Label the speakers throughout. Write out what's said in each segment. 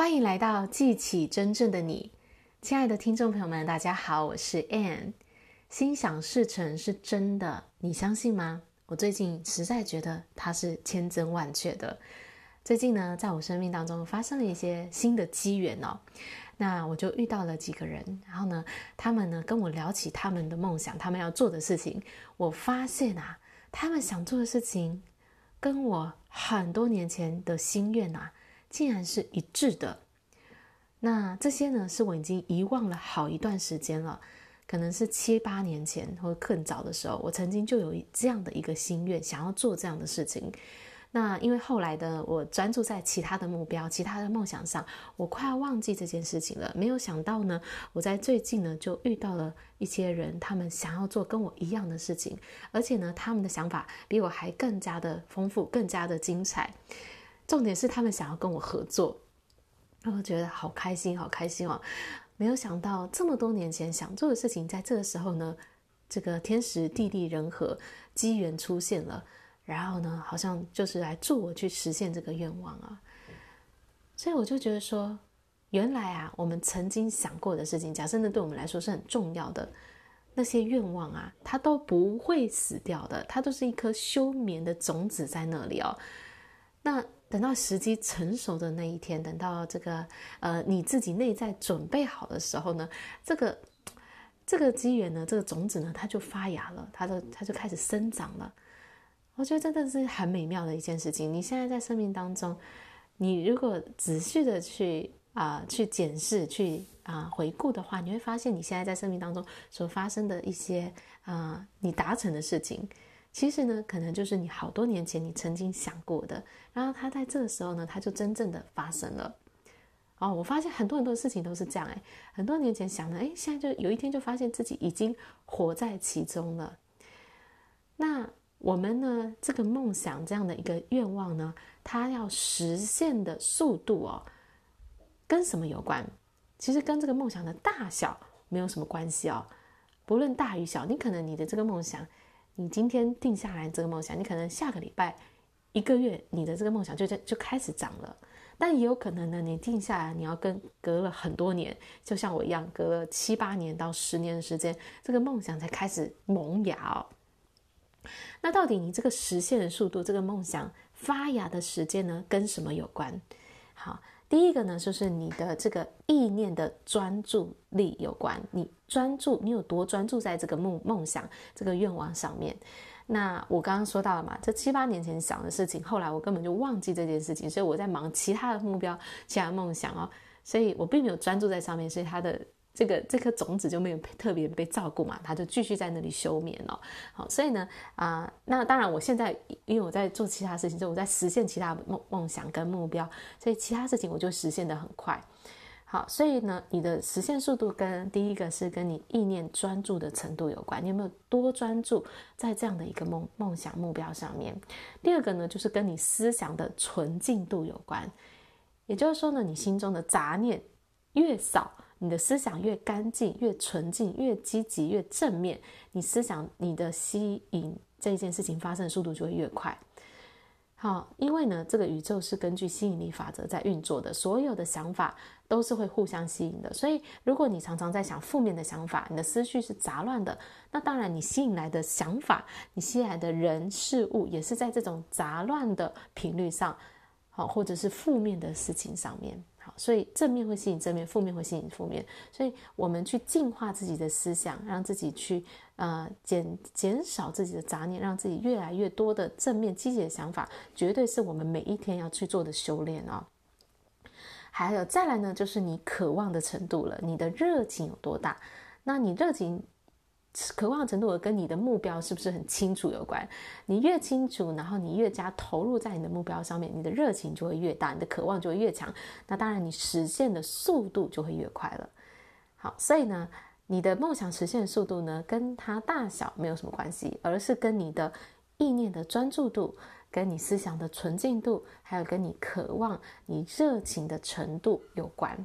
Speaker 1: 欢迎来到记起真正的你，亲爱的听众朋友们，大家好，我是 Ann。心想事成是真的，你相信吗？我最近实在觉得它是千真万确的。最近呢，在我生命当中发生了一些新的机缘哦，那我就遇到了几个人，然后呢，他们呢跟我聊起他们的梦想，他们要做的事情，我发现啊，他们想做的事情跟我很多年前的心愿啊。竟然是一致的，那这些呢，是我已经遗忘了好一段时间了，可能是七八年前或更早的时候，我曾经就有这样的一个心愿，想要做这样的事情。那因为后来的我专注在其他的目标、其他的梦想上，我快要忘记这件事情了。没有想到呢，我在最近呢就遇到了一些人，他们想要做跟我一样的事情，而且呢，他们的想法比我还更加的丰富，更加的精彩。重点是他们想要跟我合作，然后觉得好开心，好开心哦！没有想到这么多年前想做的事情，在这个时候呢，这个天时地利人和机缘出现了，然后呢，好像就是来助我去实现这个愿望啊。所以我就觉得说，原来啊，我们曾经想过的事情，假设那对我们来说是很重要的那些愿望啊，它都不会死掉的，它都是一颗休眠的种子在那里哦。那等到时机成熟的那一天，等到这个呃你自己内在准备好的时候呢，这个这个机缘呢，这个种子呢，它就发芽了，它就它就开始生长了。我觉得真的是很美妙的一件事情。你现在在生命当中，你如果仔细的去啊、去检视、去啊、回顾的话，你会发现你现在在生命当中所发生的一些啊、你达成的事情。其实呢，可能就是你好多年前你曾经想过的，然后它在这个时候呢，它就真正的发生了。哦，我发现很多很多事情都是这样哎，很多年前想的，哎，现在就有一天就发现自己已经活在其中了。那我们呢，这个梦想这样的一个愿望呢，它要实现的速度哦，跟什么有关？其实跟这个梦想的大小没有什么关系哦，不论大与小，你可能你的这个梦想。你今天定下来这个梦想，你可能下个礼拜、一个月，你的这个梦想就在就开始长了。但也有可能呢，你定下来，你要跟隔了很多年，就像我一样，隔了七八年到十年的时间，这个梦想才开始萌芽哦。那到底你这个实现的速度，这个梦想发芽的时间呢，跟什么有关？好。第一个呢，就是你的这个意念的专注力有关。你专注，你有多专注在这个梦梦想、这个愿望上面？那我刚刚说到了嘛，这七八年前想的事情，后来我根本就忘记这件事情，所以我在忙其他的目标、其他梦想哦，所以我并没有专注在上面，所以它的。这个这颗种子就没有特别被照顾嘛，它就继续在那里休眠了。好，所以呢，啊、那当然，我现在因为我在做其他事情，就我在实现其他梦梦想跟目标，所以其他事情我就实现得很快。好，所以呢，你的实现速度跟第一个是跟你意念专注的程度有关，你有没有多专注在这样的一个梦梦想目标上面？第二个呢，就是跟你思想的纯净度有关，也就是说呢，你心中的杂念越少。你的思想越干净、越纯净、越积极、越正面，你思想你的吸引这件事情发生的速度就会越快。好，因为呢，这个宇宙是根据吸引力法则在运作的，所有的想法都是会互相吸引的。所以，如果你常常在想负面的想法，你的思绪是杂乱的，那当然你吸引来的想法，你吸引来的人事物也是在这种杂乱的频率上，好，或者是负面的事情上面。所以正面会吸引正面，负面会吸引负面。所以我们去净化自己的思想，让自己去呃减减少自己的杂念，让自己越来越多的正面积极的想法，绝对是我们每一天要去做的修炼哦。还有再来呢，就是你渴望的程度了，你的热情有多大？那你热情。渴望程度跟你的目标是不是很清楚有关？你越清楚，然后你越加投入在你的目标上面，你的热情就会越大，你的渴望就会越强。那当然，你实现的速度就会越快了。好，所以呢，你的梦想实现的速度呢，跟它大小没有什么关系，而是跟你的意念的专注度、跟你思想的纯净度，还有跟你渴望、你热情的程度有关。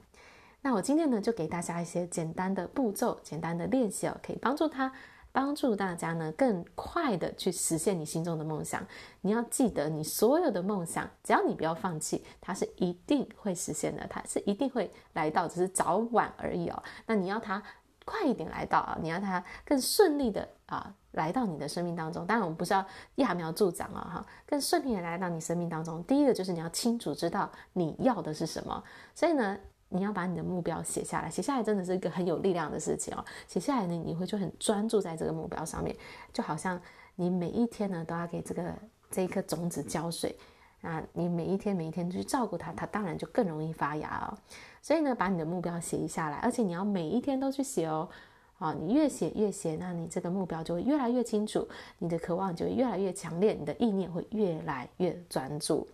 Speaker 1: 那我今天呢，就给大家一些简单的步骤、简单的练习哦，可以帮助他帮助大家呢更快的去实现你心中的梦想。你要记得，你所有的梦想，只要你不要放弃，它是一定会实现的，它是一定会来到，只是早晚而已哦。那你要它快一点来到啊，你要它更顺利的啊来到你的生命当中。当然，我们不是要揠苗助长啊，哈，更顺利的来到你生命当中。第一个就是你要清楚知道你要的是什么，所以呢。你要把你的目标写下来，写下来真的是一个很有力量的事情哦。写下来呢，你会就很专注在这个目标上面，就好像你每一天呢都要给这个这一颗种子浇水啊，你每一天每一天去照顾它，它当然就更容易发芽哦。所以呢，把你的目标写下来，而且你要每一天都去写哦。啊，你越写越写，那你这个目标就会越来越清楚，你的渴望就会越来越强烈，你的意念会越来越专注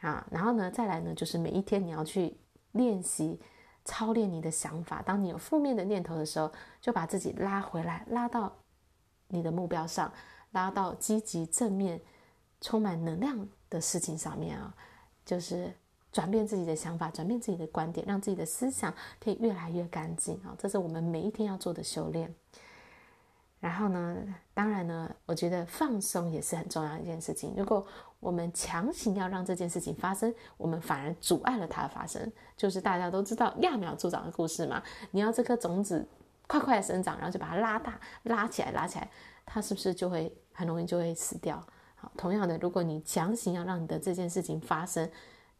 Speaker 1: 啊。然后呢，再来呢，就是每一天你要去。练习操练你的想法，当你有负面的念头的时候，就把自己拉回来，拉到你的目标上，拉到积极正面、充满能量的事情上面啊，就是转变自己的想法，转变自己的观点，让自己的思想可以越来越干净啊！这是我们每一天要做的修炼。然后呢，当然呢，我觉得放松也是很重要一件事情。如果我们强行要让这件事情发生，我们反而阻碍了它的发生。就是大家都知道揠苗助长的故事嘛。你要这颗种子快快的生长，然后就把它拉大、拉起来、拉起来，它是不是就会很容易就会死掉？好，同样的，如果你强行要让你的这件事情发生，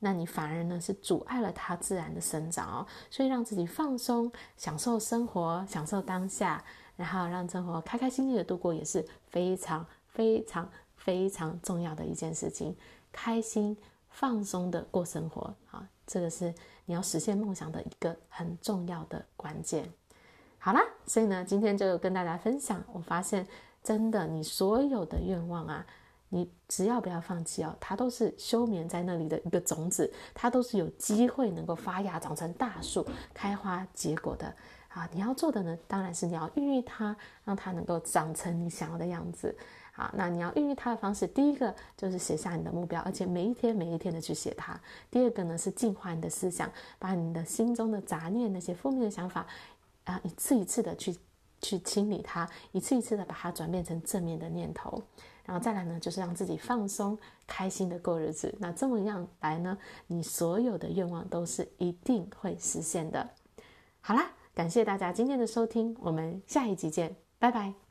Speaker 1: 那你反而呢是阻碍了它自然的生长哦。所以让自己放松，享受生活，享受当下。然后让生活开开心心的度过也是非常非常非常重要的一件事情，开心放松的过生活啊，这个是你要实现梦想的一个很重要的关键。好啦，所以呢，今天就跟大家分享，我发现真的，你所有的愿望啊，你只要不要放弃哦，它都是休眠在那里的一个种子，它都是有机会能够发芽长成大树，开花结果的。啊，你要做的呢，当然是你要孕育它，让它能够长成你想要的样子。好，那你要孕育它的方式，第一个就是写下你的目标，而且每一天每一天的去写它。第二个呢是净化你的思想，把你的心中的杂念、那些负面的想法啊，一次一次的去去清理它，一次一次的把它转变成正面的念头。然后再来呢，就是让自己放松、开心的过日子。那这么样来呢，你所有的愿望都是一定会实现的。好啦。感谢大家今天的收听，我们下一集见，拜拜。